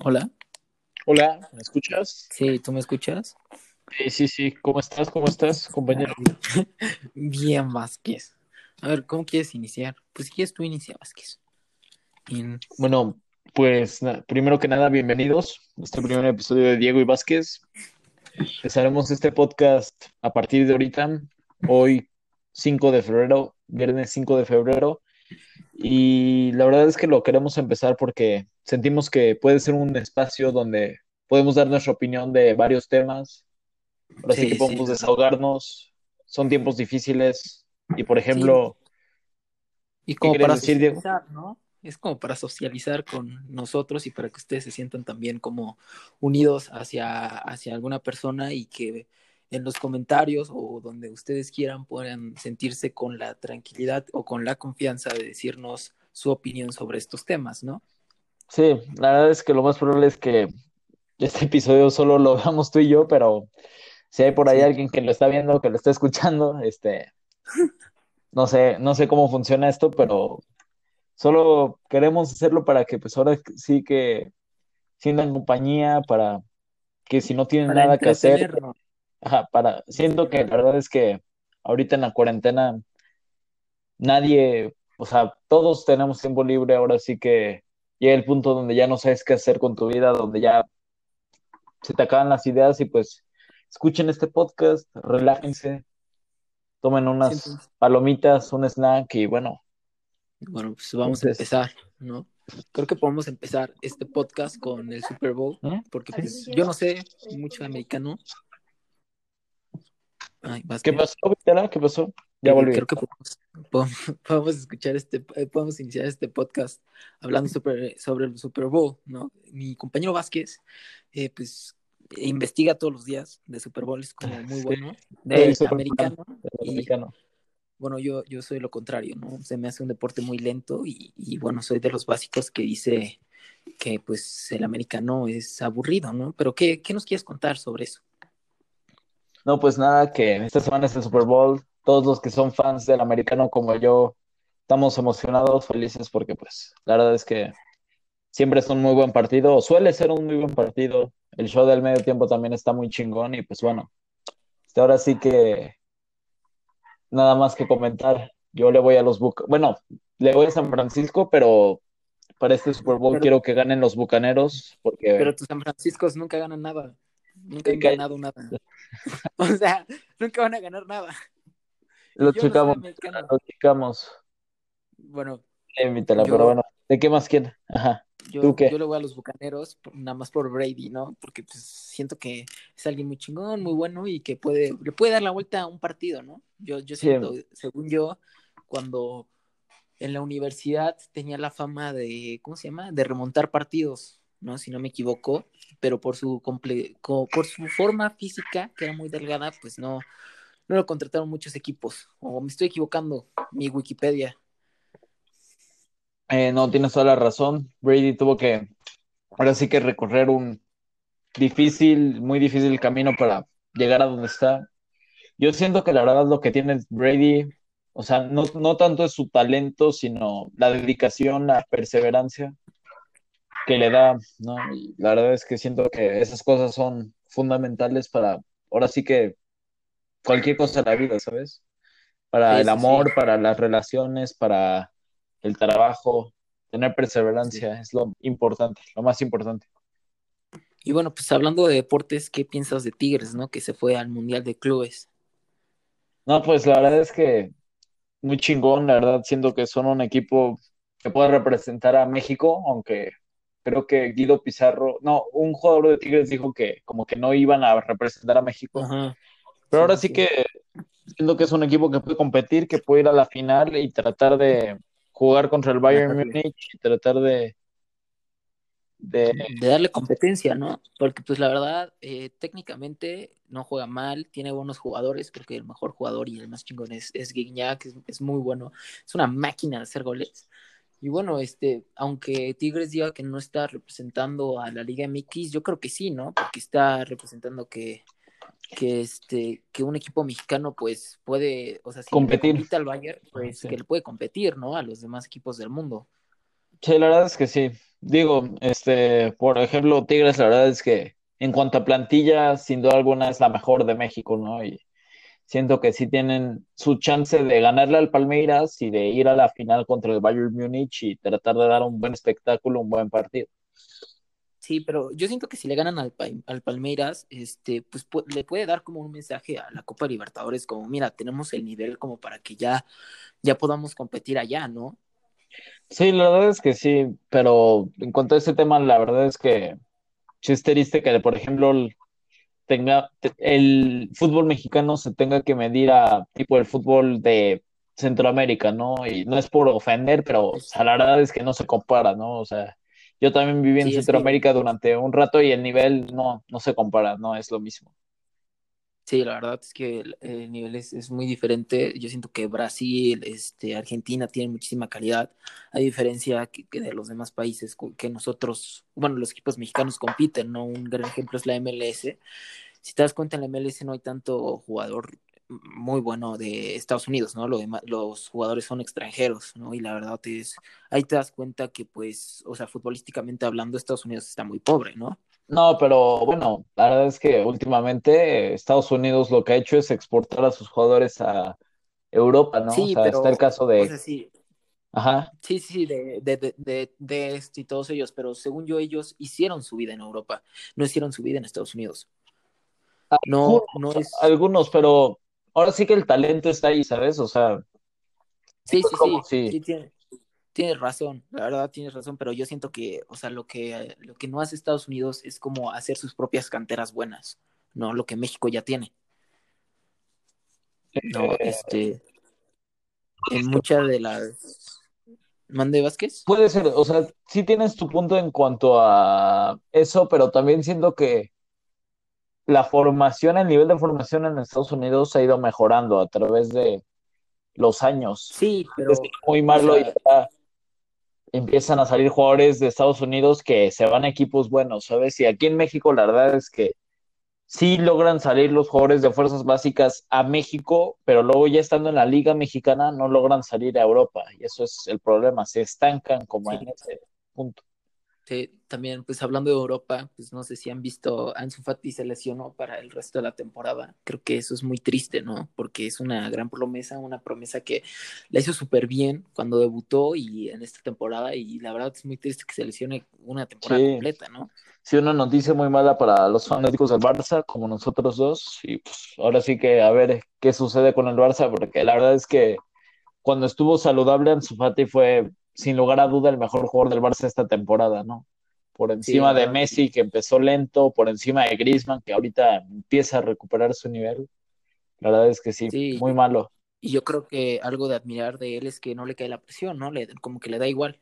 Hola. Hola, ¿me escuchas? Sí, ¿tú me escuchas? Sí, sí, sí. ¿Cómo estás? ¿Cómo estás, compañero? Bien, Vázquez. A ver, ¿cómo quieres iniciar? Pues si quieres tú inicia, Vázquez. Bueno, pues na- primero que nada, bienvenidos a este primer episodio de Diego y Vázquez. Empezaremos este podcast a partir de ahorita, hoy 5 de febrero, viernes 5 de febrero. Y la verdad es que lo queremos empezar porque sentimos que puede ser un espacio donde podemos dar nuestra opinión de varios temas. Ahora sí Sí, que sí. podemos desahogarnos. Son tiempos difíciles. Y por Sí. ejemplo, Y como para decir, Diego? socializar, ¿no? Es como para socializar con nosotros y para que ustedes se sientan también como unidos hacia, hacia alguna persona y que en los comentarios o donde ustedes quieran puedan sentirse con la tranquilidad o con la confianza de decirnos su opinión sobre estos temas, ¿no? Sí, la verdad es que lo más probable es que este episodio solo lo veamos tú y yo, pero si hay por ahí Sí. alguien que lo está viendo, que lo está escuchando, este, no sé, no sé cómo funciona esto, pero solo queremos hacerlo para que pues ahora sí que sientan compañía, para que si no tienen Para nada que hacer, ajá, para, siento que la verdad es que ahorita en la cuarentena nadie, o sea, todos tenemos tiempo libre, ahora sí que llega el punto donde ya no sabes qué hacer con tu vida, donde ya se te acaban las ideas y pues escuchen este podcast, relájense, tomen unas palomitas, un snack y bueno, Bueno, pues vamos a empezar, ¿no? Creo que podemos empezar este podcast con el Super Bowl, ¿eh? porque pues yo no sé mucho de americano. Ay, ¿Qué pasó, Vitala? ¿Qué pasó? Ya Eh, volví. creo que podemos, podemos- podemos escuchar este, eh, podemos iniciar este podcast hablando sobre, sobre el Super Bowl, ¿no? Mi compañero Vázquez, eh, pues investiga todos los días de Super Bowl, es como muy Sí. bueno, Soy de fan americano, y americano. bueno, yo, yo soy lo contrario, ¿no? Se me hace un deporte muy lento y, y, bueno, soy de los básicos que dice que pues el americano es aburrido, ¿no? Pero ¿qué, qué nos quieres contar sobre eso? No, pues nada, que esta semana es el Super Bowl. Todos los que son fans del americano como yo, estamos emocionados, felices, porque pues la verdad es que siempre es un muy buen partido, o suele ser un muy buen partido. El show del medio tiempo también está muy chingón y pues bueno, hasta ahora sí que nada más que comentar. Yo le voy a los Buc, bueno, le voy a San Francisco, pero para este Super Bowl Pero- quiero que ganen los Bucaneros, porque Pero tus San Franciscos nunca ganan nada, nunca han ganado nada. O sea, nunca van a ganar nada. Lo checamos, lo checamos. Bueno, Invítala, Yo- pero bueno, ¿de qué más quieren? Ajá. yo, ¿Tú qué? yo le voy a los bucaneros nada más por Brady, ¿no? Porque pues siento que es alguien muy chingón, muy bueno y que puede, le puede dar la vuelta a un partido, ¿no? Yo, yo Sí. siento, según yo, cuando en la universidad tenía la fama de, ¿cómo se llama? De remontar partidos, ¿no? Si no me equivoco, pero por su comple co- por su forma física, que era muy delgada, pues no, no lo contrataron muchos equipos. O me estoy equivocando, mi Wikipedia. Eh, no, tienes toda la razón. Brady tuvo que, ahora sí que recorrer un difícil, muy difícil camino para llegar a donde está. Yo siento que la verdad lo que tiene Brady, o sea, no, no tanto es su talento, sino la dedicación, la perseverancia que le da, ¿no? Y la verdad es que siento que esas cosas son fundamentales para, ahora sí que cualquier cosa de la vida, ¿sabes? Para Sí, el amor, sí. para las relaciones, para el trabajo, tener perseverancia es lo importante, lo más importante. Y bueno, pues hablando de deportes, ¿qué piensas de Tigres, no? Que se fue al Mundial de Clubes. No, pues la verdad es que muy chingón, la verdad, siento que son un equipo que puede representar a México, aunque creo que Guido Pizarro, no, un jugador de Tigres dijo que como que no iban a representar a México, Ajá. Pero ahora Sí, que siento que es un equipo que puede competir, que puede ir a la final y tratar de jugar contra el Bayern Ganarle. Múnich y tratar de, de De darle competencia, ¿no? Porque pues la verdad, eh, técnicamente no juega mal, tiene buenos jugadores, creo que el mejor jugador y el más chingón es, es es, es muy bueno, es una máquina de hacer goles. Y bueno, este, aunque Tigres diga que no está representando a la Liga MX, yo creo que sí, ¿no? Porque está representando que, que este, que un equipo mexicano pues puede, o sea, si Competir. al Bayern, pues Sí. que le puede competir, ¿no? A los demás equipos del mundo. Sí, la verdad es que sí. digo, este, por ejemplo, Tigres, la verdad es que en cuanto a plantilla, sin duda alguna es la mejor de México, ¿no? Y siento que sí tienen su chance de ganarle al Palmeiras y de ir a la final contra el Bayern Múnich y tratar de dar un buen espectáculo, un buen partido. Sí, pero yo siento que si le ganan al, al Palmeiras, este, pues le puede dar como un mensaje a la Copa Libertadores, como mira, tenemos el nivel como para que ya, ya podamos competir allá, ¿no? Sí, la verdad es que sí, pero en cuanto a ese tema, la verdad es que sí es triste que, por ejemplo, tenga el fútbol mexicano se tenga que medir a tipo el fútbol de Centroamérica, ¿no? Y no es por ofender, pero la verdad es que no se compara, ¿no? O sea, yo también viví en Centroamérica durante un rato y el nivel no, no se compara, no es lo mismo. Sí, la verdad es que el, nivel es, muy diferente. Yo siento que Brasil, este, Argentina tienen muchísima calidad, a diferencia que, de los demás países que nosotros, bueno, los equipos mexicanos compiten, ¿no? Un gran ejemplo es la MLS. Si te das cuenta, en la MLS no hay tanto jugador muy bueno de Estados Unidos, ¿no? Lo los jugadores son extranjeros, ¿no? Y la verdad es, ahí te das cuenta que, pues, o sea, futbolísticamente hablando, Estados Unidos está muy pobre, ¿no? No, pero bueno, la verdad es que últimamente Estados Unidos lo que ha hecho es exportar a sus jugadores a Europa, ¿no? Sí, o sea, está el caso de... sí. Ajá. Sí, sí, de, de, de, de, este y todos ellos, pero según yo, ellos hicieron su vida en Europa, no hicieron su vida en Estados Unidos. No, no es. Algunos, pero ahora sí que el talento está ahí, ¿sabes? O sea. Sí, sí, sí, sí. tiene, tienes razón, la verdad tienes razón, pero yo siento que, o sea, lo que, lo que no hace Estados Unidos es como hacer sus propias canteras buenas, ¿no? Lo que México ya tiene. No, este. En muchas de las. ¿Mande Vázquez? Puede ser, o sea, sí tienes tu punto en cuanto a eso, pero también siento que la formación, el nivel de formación en Estados Unidos ha ido mejorando a través de los años. Sí, pero. Es muy malo y ya empiezan a salir jugadores de Estados Unidos que se van a equipos buenos, ¿sabes? Y aquí en México la verdad es que sí logran salir los jugadores de fuerzas básicas a México, pero luego ya estando en la liga mexicana no logran salir a Europa. Y eso es el problema, se estancan como en ese punto también, pues hablando de Europa, pues no sé si han visto, Ansu Fati se lesionó para el resto de la temporada. Creo que eso es muy triste, ¿no? Porque es una gran promesa, una promesa que la hizo súper bien cuando debutó y en esta temporada, y la verdad es muy triste que se lesione una temporada completa, ¿no? Sí, una noticia muy mala para los fanáticos del Barça, como nosotros dos, y pues ahora sí que a ver qué sucede con el Barça, porque la verdad es que cuando estuvo saludable Ansu Fati fue sin lugar a duda el mejor jugador del Barça esta temporada, ¿no? Por encima de Messi, que empezó lento, por encima de Griezmann, que ahorita empieza a recuperar su nivel. La verdad es que sí, muy malo. Y yo creo que algo de admirar de él es que no le cae la presión, ¿no? Le, como que le da igual.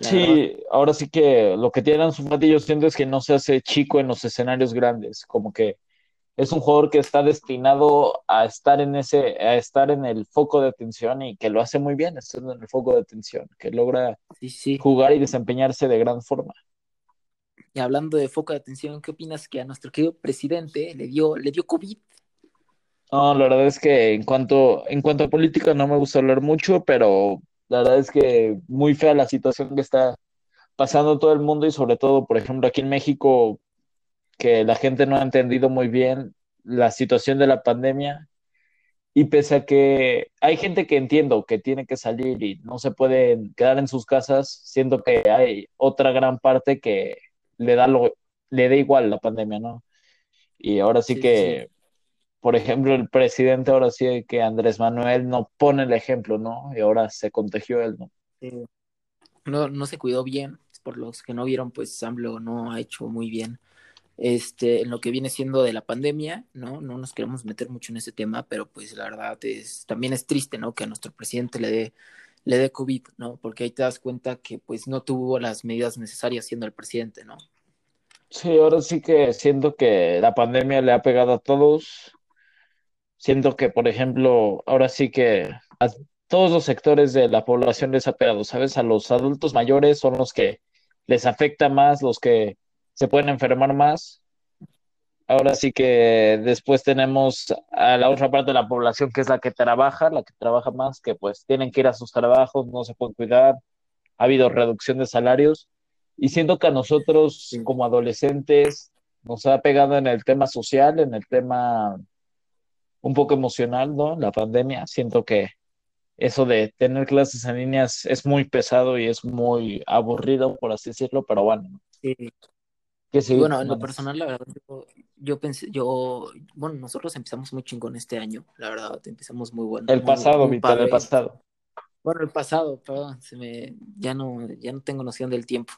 Sí, ahora sí que lo que tienen su yo siento es que no se hace chico en los escenarios grandes, como que es un jugador que está destinado a estar en ese, a estar en el foco de atención y que lo hace muy bien, estando en el foco de atención, que logra jugar y desempeñarse de gran forma. Y hablando de foco de atención, ¿qué opinas que a nuestro querido presidente le dio, le dio COVID? No, la verdad es que en cuanto, en cuanto a política no me gusta hablar mucho, pero la verdad es que muy fea la situación que está pasando todo el mundo y sobre todo, por ejemplo, aquí en México que la gente no ha entendido muy bien la situación de la pandemia y pese a que hay gente que entiendo que tiene que salir y no se puede quedar en sus casas, siento que hay otra gran parte que le da lo, le da igual la pandemia, ¿no? Y ahora sí, que, por ejemplo, el presidente ahora sí que Andrés Manuel no pone el ejemplo, ¿no? Y ahora se contagió él, ¿no? No, no se cuidó bien, por los que no vieron, pues AMLO no ha hecho muy bien este, en lo que viene siendo de la pandemia, ¿no? No nos queremos meter mucho en ese tema, pero pues la verdad es, también es triste, ¿no? Que a nuestro presidente le dé, le dé COVID, ¿no? Porque ahí te das cuenta que pues no tuvo las medidas necesarias siendo el presidente, ¿no? Sí, ahora sí que siento que la pandemia le ha pegado a todos. Siento que, por ejemplo, ahora sí que a todos los sectores de la población les ha pegado, ¿sabes? A los adultos mayores son los que les afecta más, los que se pueden enfermar más. Ahora sí que después tenemos a la otra parte de la población que es la que trabaja, la que trabaja más, que pues tienen que ir a sus trabajos, no se pueden cuidar, ha habido reducción de salarios Y siento que a nosotros como adolescentes nos ha pegado en el tema social, en el tema un poco emocional, ¿no? La pandemia. Siento que eso de tener clases en líneas es muy pesado y es muy aburrido, por así decirlo, pero bueno, Sí. Que bueno, en lo personal, la verdad, yo, yo pensé, yo, bueno, nosotros empezamos muy chingón este año, la verdad, empezamos muy bueno. El muy- pasado, Víctor, el pasado. Bueno, el pasado, perdón, se me, ya no, ya no tengo noción del tiempo.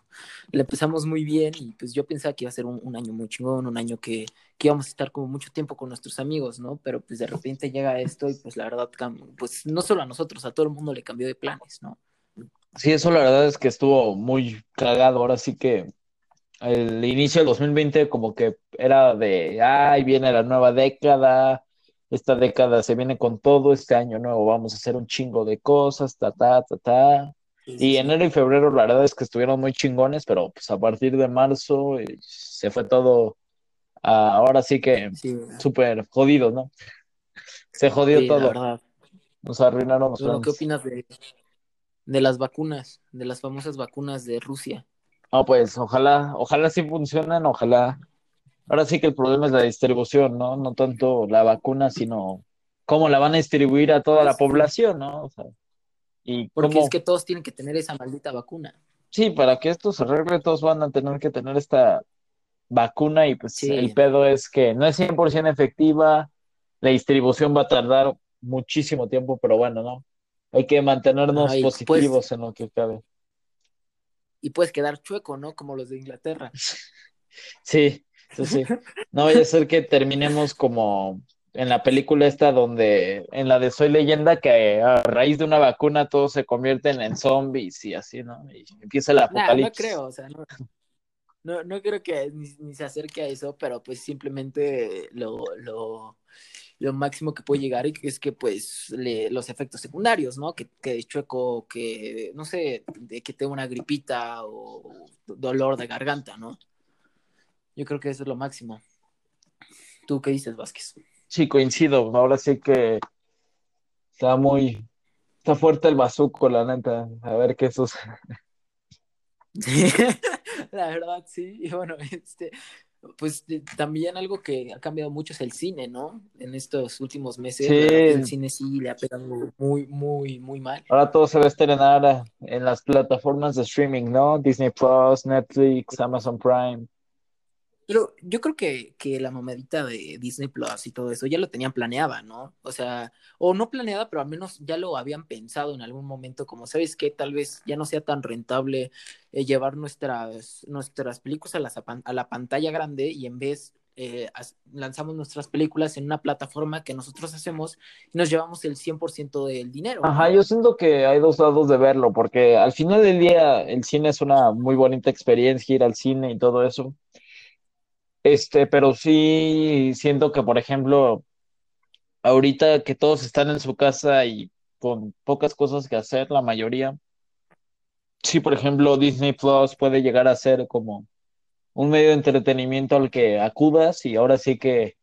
Le empezamos muy bien y pues yo pensaba que iba a ser un, un año muy chingón, un año que, que íbamos a estar como mucho tiempo con nuestros amigos, ¿no? Pero pues de repente llega esto y pues la verdad, pues no solo a nosotros, a todo el mundo le cambió de planes, ¿no? Sí, eso la verdad es que estuvo muy cagado. Ahora sí que el inicio del 2020 como que era de, ay, viene la nueva década, esta década se viene con todo, este año nuevo vamos a hacer un chingo de cosas, ta, ta, ta, ta. Y enero y febrero la verdad es que estuvieron muy chingones, pero pues a partir de marzo eh, se fue todo, a- ahora sí que Sí, súper jodido, ¿no? Se jodió todo, nos arruinaron los ¿qué opinas de, de las vacunas, de las famosas vacunas de Rusia? No, pues ojalá, ojalá sí funcionen, ojalá. Ahora sí que el problema es la distribución, ¿no? No tanto la vacuna, sino cómo la van a distribuir a toda la Pues, población, ¿no? O sea, y Porque cómo, es que todos tienen que tener esa maldita vacuna. sí, para que esto se arregle, todos van a tener que tener esta vacuna y pues Sí. el pedo es que no es 100% efectiva, la distribución va a tardar muchísimo tiempo, pero bueno, ¿no? Hay que mantenernos y positivos pues- en lo que cabe. Y puedes quedar chueco, ¿no? Como los de Inglaterra. Sí, sí, sí. No vaya a ser que terminemos como en la película esta donde, en la de Soy Leyenda, que a raíz de una vacuna todos se convierten en zombies y así, ¿no? Y empieza el apocalipsis. no creo, o sea, no, no, no creo que ni, ni se acerque a eso, pero pues simplemente lo, lo, lo máximo que puede llegar es que pues le, los efectos secundarios, ¿no? Que, que chueco, que no sé, de que tenga una gripita o dolor de garganta, ¿no? Yo creo que eso es lo máximo. ¿Tú qué dices, Vázquez? Sí, coincido. Ahora sí que está muy, está fuerte el bazuco, la neta. A ver qué sucede. La verdad, sí. Y bueno, este, pues de- también algo que ha cambiado mucho es el cine, ¿no? En estos últimos meses, Sí. el cine sí le ha pegado muy, muy, muy mal. Ahora todo se va a estrenar en las plataformas de streaming, ¿no? Disney Plus, Netflix, Amazon Prime. Pero yo creo que, que la mamadita de Disney Plus y todo eso ya lo tenían planeada, ¿no? O sea, o no planeada, pero al menos ya lo habían pensado en algún momento, como sabes que tal vez ya no sea tan rentable eh, llevar nuestras, nuestras películas a, las- a la pantalla grande y en vez eh, lanzamos nuestras películas en una plataforma que nosotros hacemos y nos llevamos el 100% del dinero. ¿no? Ajá, yo siento que hay dos lados de verlo, porque al final del día el cine es una muy bonita experiencia, ir al cine y todo eso. Este, pero sí siento que, por ejemplo, ahorita que todos están en su casa y con pocas cosas que hacer, la mayoría, sí, por ejemplo, Disney Plus puede llegar a ser como un medio de entretenimiento al que acudas y ahora sí que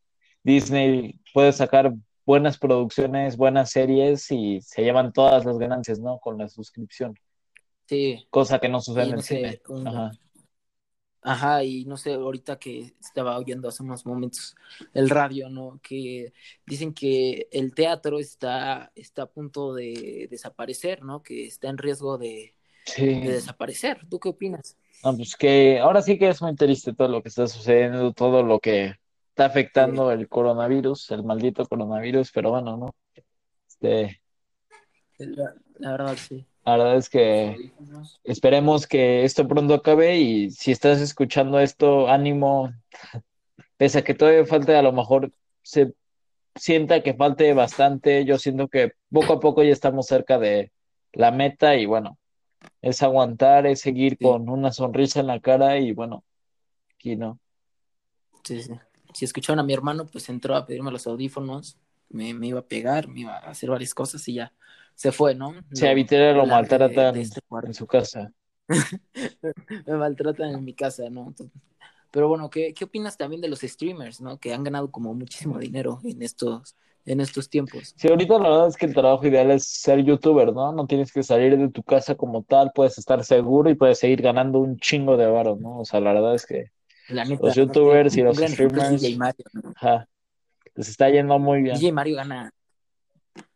Disney puede sacar buenas producciones, buenas series y se llevan todas las ganancias, ¿no? Con la suscripción, Sí. cosa que no sucede en el sé, cine. un- Ajá. Ajá, y no sé, ahorita que estaba oyendo hace unos momentos el radio, ¿no? Que dicen que el teatro está, está a punto de desaparecer, ¿no? Que está en riesgo de, Sí. de desaparecer. ¿Tú qué opinas? No, pues que ahora sí que es muy triste todo lo que está sucediendo, todo lo que está afectando el coronavirus, el maldito coronavirus, pero bueno, ¿no? Este, La, la verdad, sí. La verdad es que esperemos que esto pronto acabe y si estás escuchando esto, ánimo, pese a que todavía falte, a lo mejor se sienta que falte bastante, yo siento que poco a poco ya estamos cerca de la meta y bueno, es aguantar, es seguir Sí. con una sonrisa en la cara y bueno, aquí no. Sí, sí. Si escucharon a mi hermano, pues entró a pedirme los audífonos, me, me iba a pegar, me iba a hacer varias cosas y ya se fue, ¿no? Lo- a Vitera lo maltratan este en su casa. me maltratan en mi casa, ¿no? Pero bueno, ¿qué, ¿qué opinas también de los streamers, ¿no? Que han ganado como muchísimo dinero en estos en estos tiempos. Sí, ahorita la verdad es que el trabajo ideal es ser youtuber, ¿no? No tienes que salir de tu casa como tal, puedes estar seguro y puedes seguir ganando un chingo de varo, ¿no? O sea, la verdad es que La neta, los youtubers y los streamers, DJ Mario, ¿no? ajá, les está yendo muy bien. DJ Mario gana,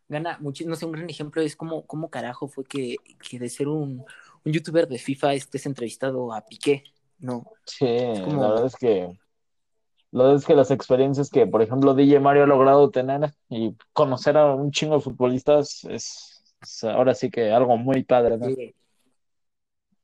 gana muchísimo, no sé, un gran ejemplo es cómo, cómo carajo fue que, que de ser un, un youtuber de FIFA estés entrevistado a Piqué, ¿no? Sí, como- la verdad es que la verdad es que las experiencias que, por ejemplo, DJ Mario ha logrado tener y conocer a un chingo de futbolistas es, es ahora sí que algo muy padre, ¿no? Eh,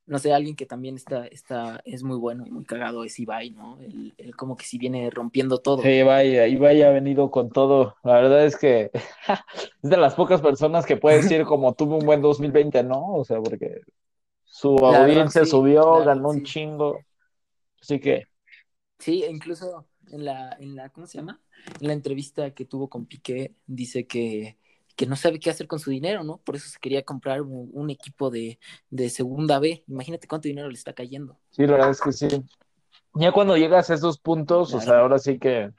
no sé, alguien que también está, está, es muy bueno y muy cagado es Ibai, ¿no? Él, él como que sí viene rompiendo todo. Sí, vaya, Ibai ha venido con todo. La verdad es que es de las pocas personas que puede decir como tuve un buen 2020, ¿no? O sea, porque su La verdad, audiencia sí, subió, ganó verdad, un sí. chingo. Así que Sí, e incluso en la, en la, ¿cómo se llama? En la entrevista que tuvo con Piqué, dice que, que no sabe qué hacer con su dinero, ¿no? Por eso se quería comprar un, un equipo de, de segunda B. Imagínate cuánto dinero le está cayendo. sí, la verdad es que sí. Ya cuando llegas a esos puntos, o sea, ahora sí que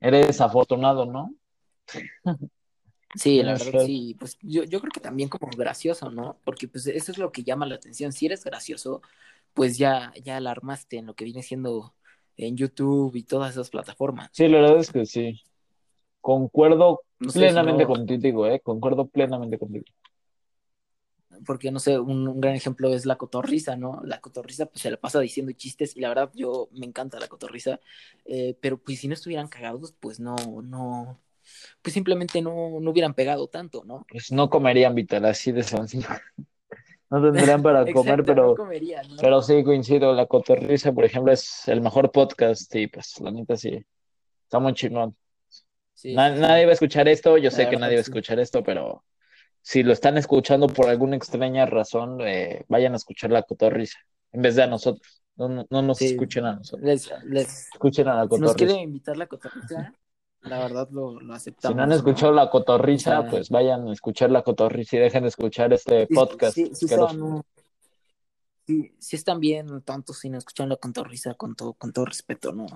eres afortunado, ¿no? Sí, la verdad, fe. sí. Pues yo, yo creo que también como gracioso, ¿no? Porque pues eso es lo que llama la atención. Si eres gracioso, pues ya, ya la armaste en lo que viene siendo en YouTube y todas esas plataformas. Sí, la verdad es que sí. Concuerdo No sé, plenamente si no- contigo, ¿eh? Concuerdo plenamente contigo. porque no sé, un, un gran ejemplo es la cotorriza, ¿no? La cotorriza pues se la pasa diciendo chistes y la verdad yo me encanta la cotorriza, eh, pero pues si no estuvieran cagados, pues no, no, pues simplemente no, no hubieran pegado tanto, ¿no? Pues no comerían, Vital, así de sencillo. No tendrían para comer, pero, no comerían, ¿no? pero sí coincido. La Cotorrisa, por ejemplo, es el mejor podcast y pues la neta sí, está muy chingón. Sí, Na- sí, nadie va a escuchar esto, yo sé que nadie va a escuchar esto, pero si lo están escuchando por alguna extraña razón, eh, vayan a escuchar la Cotorrisa en vez de a nosotros. No, no, no nos Sí. escuchen a nosotros, Les, les, escuchen a la si nos Cotorrisa. quiere invitar la cotorriza, la verdad lo, lo Si aceptamos. no han escuchado la O sea- pues vayan a escuchar la cotorriza y dejen de escuchar este podcast. sí, sí están bien tontos si no escuchan la cotorriza con todo, con todo respeto, ¿no?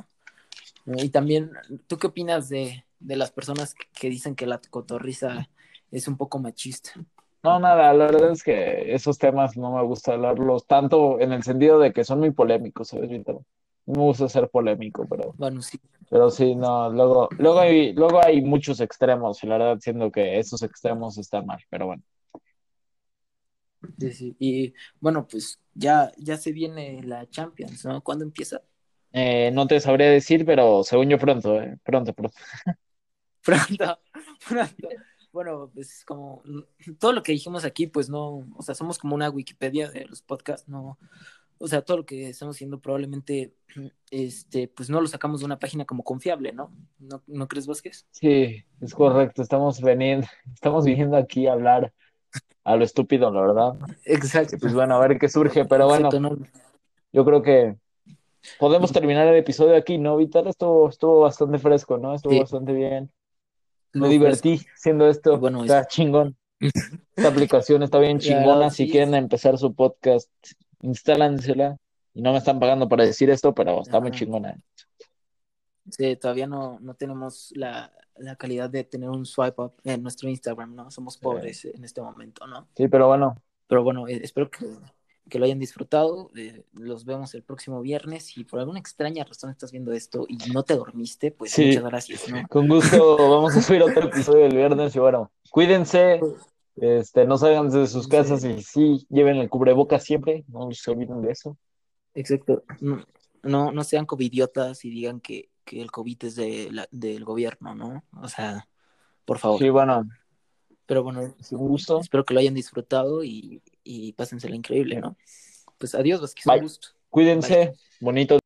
Y también, ¿tú qué opinas de, de las personas que, dicen que la cotorriza es un poco machista? No, nada, la verdad es que esos temas no me gusta hablarlos tanto en el sentido de que son muy polémicos, ¿sabes, Víctor? No me gusta ser polémico, pero, Bueno, sí, pero sí, no, luego, luego hay, luego hay muchos extremos y la verdad siento que esos extremos están mal, pero bueno. sí, sí. Y bueno, pues ya, ya se viene la Champions, ¿no? ¿Cuándo empieza? Eh, no te sabría decir, pero según yo pronto, eh, pronto, pronto. Pronto, pronto. Bueno, pues como todo lo que dijimos aquí, pues no, o sea, somos como una Wikipedia de los podcasts, no, o sea, todo lo que estamos haciendo probablemente, este, pues no lo sacamos de una página como confiable, ¿no? ¿No, ¿no crees, Vázquez? Sí, es correcto, estamos veniendo, estamos viniendo aquí a hablar a lo estúpido, la verdad. Exacto. Pues bueno, a ver qué surge, pero bueno, no- yo creo que podemos terminar el episodio aquí, ¿no, Vital? Estuvo, estuvo bastante fresco, ¿no? Estuvo Sí. bastante bien. Me no, divertí haciendo esto. Bueno, está chingón. Esta aplicación está bien chingona. Si sí. quieren empezar su podcast, instálensela. Y no me están pagando para decir esto, pero está muy chingona. Sí, todavía no, no tenemos la, la calidad de tener un swipe up en nuestro Instagram, ¿no? Somos pobres en este momento, ¿no? Sí, pero bueno, Pero bueno, eh, espero que, que lo hayan disfrutado. eh, los vemos el próximo viernes. Si por alguna extraña razón estás viendo esto y no te dormiste, pues Sí. muchas gracias, ¿no? con gusto vamos a subir otro episodio el viernes. Y bueno, cuídense. Este, no salgan de sus Sí. casas y sí, lleven el cubrebocas siempre. No se olviden de eso. Exacto. No, no, no sean covidiotas y digan que, que el COVID es de la- del gobierno, ¿no? O sea, por favor. Sí, bueno, Pero bueno, es un gusto. espero que lo hayan disfrutado y, y pásensela increíble, ¿no? Pues adiós, Vázquez, Bye. un gusto. Cuídense. Bonito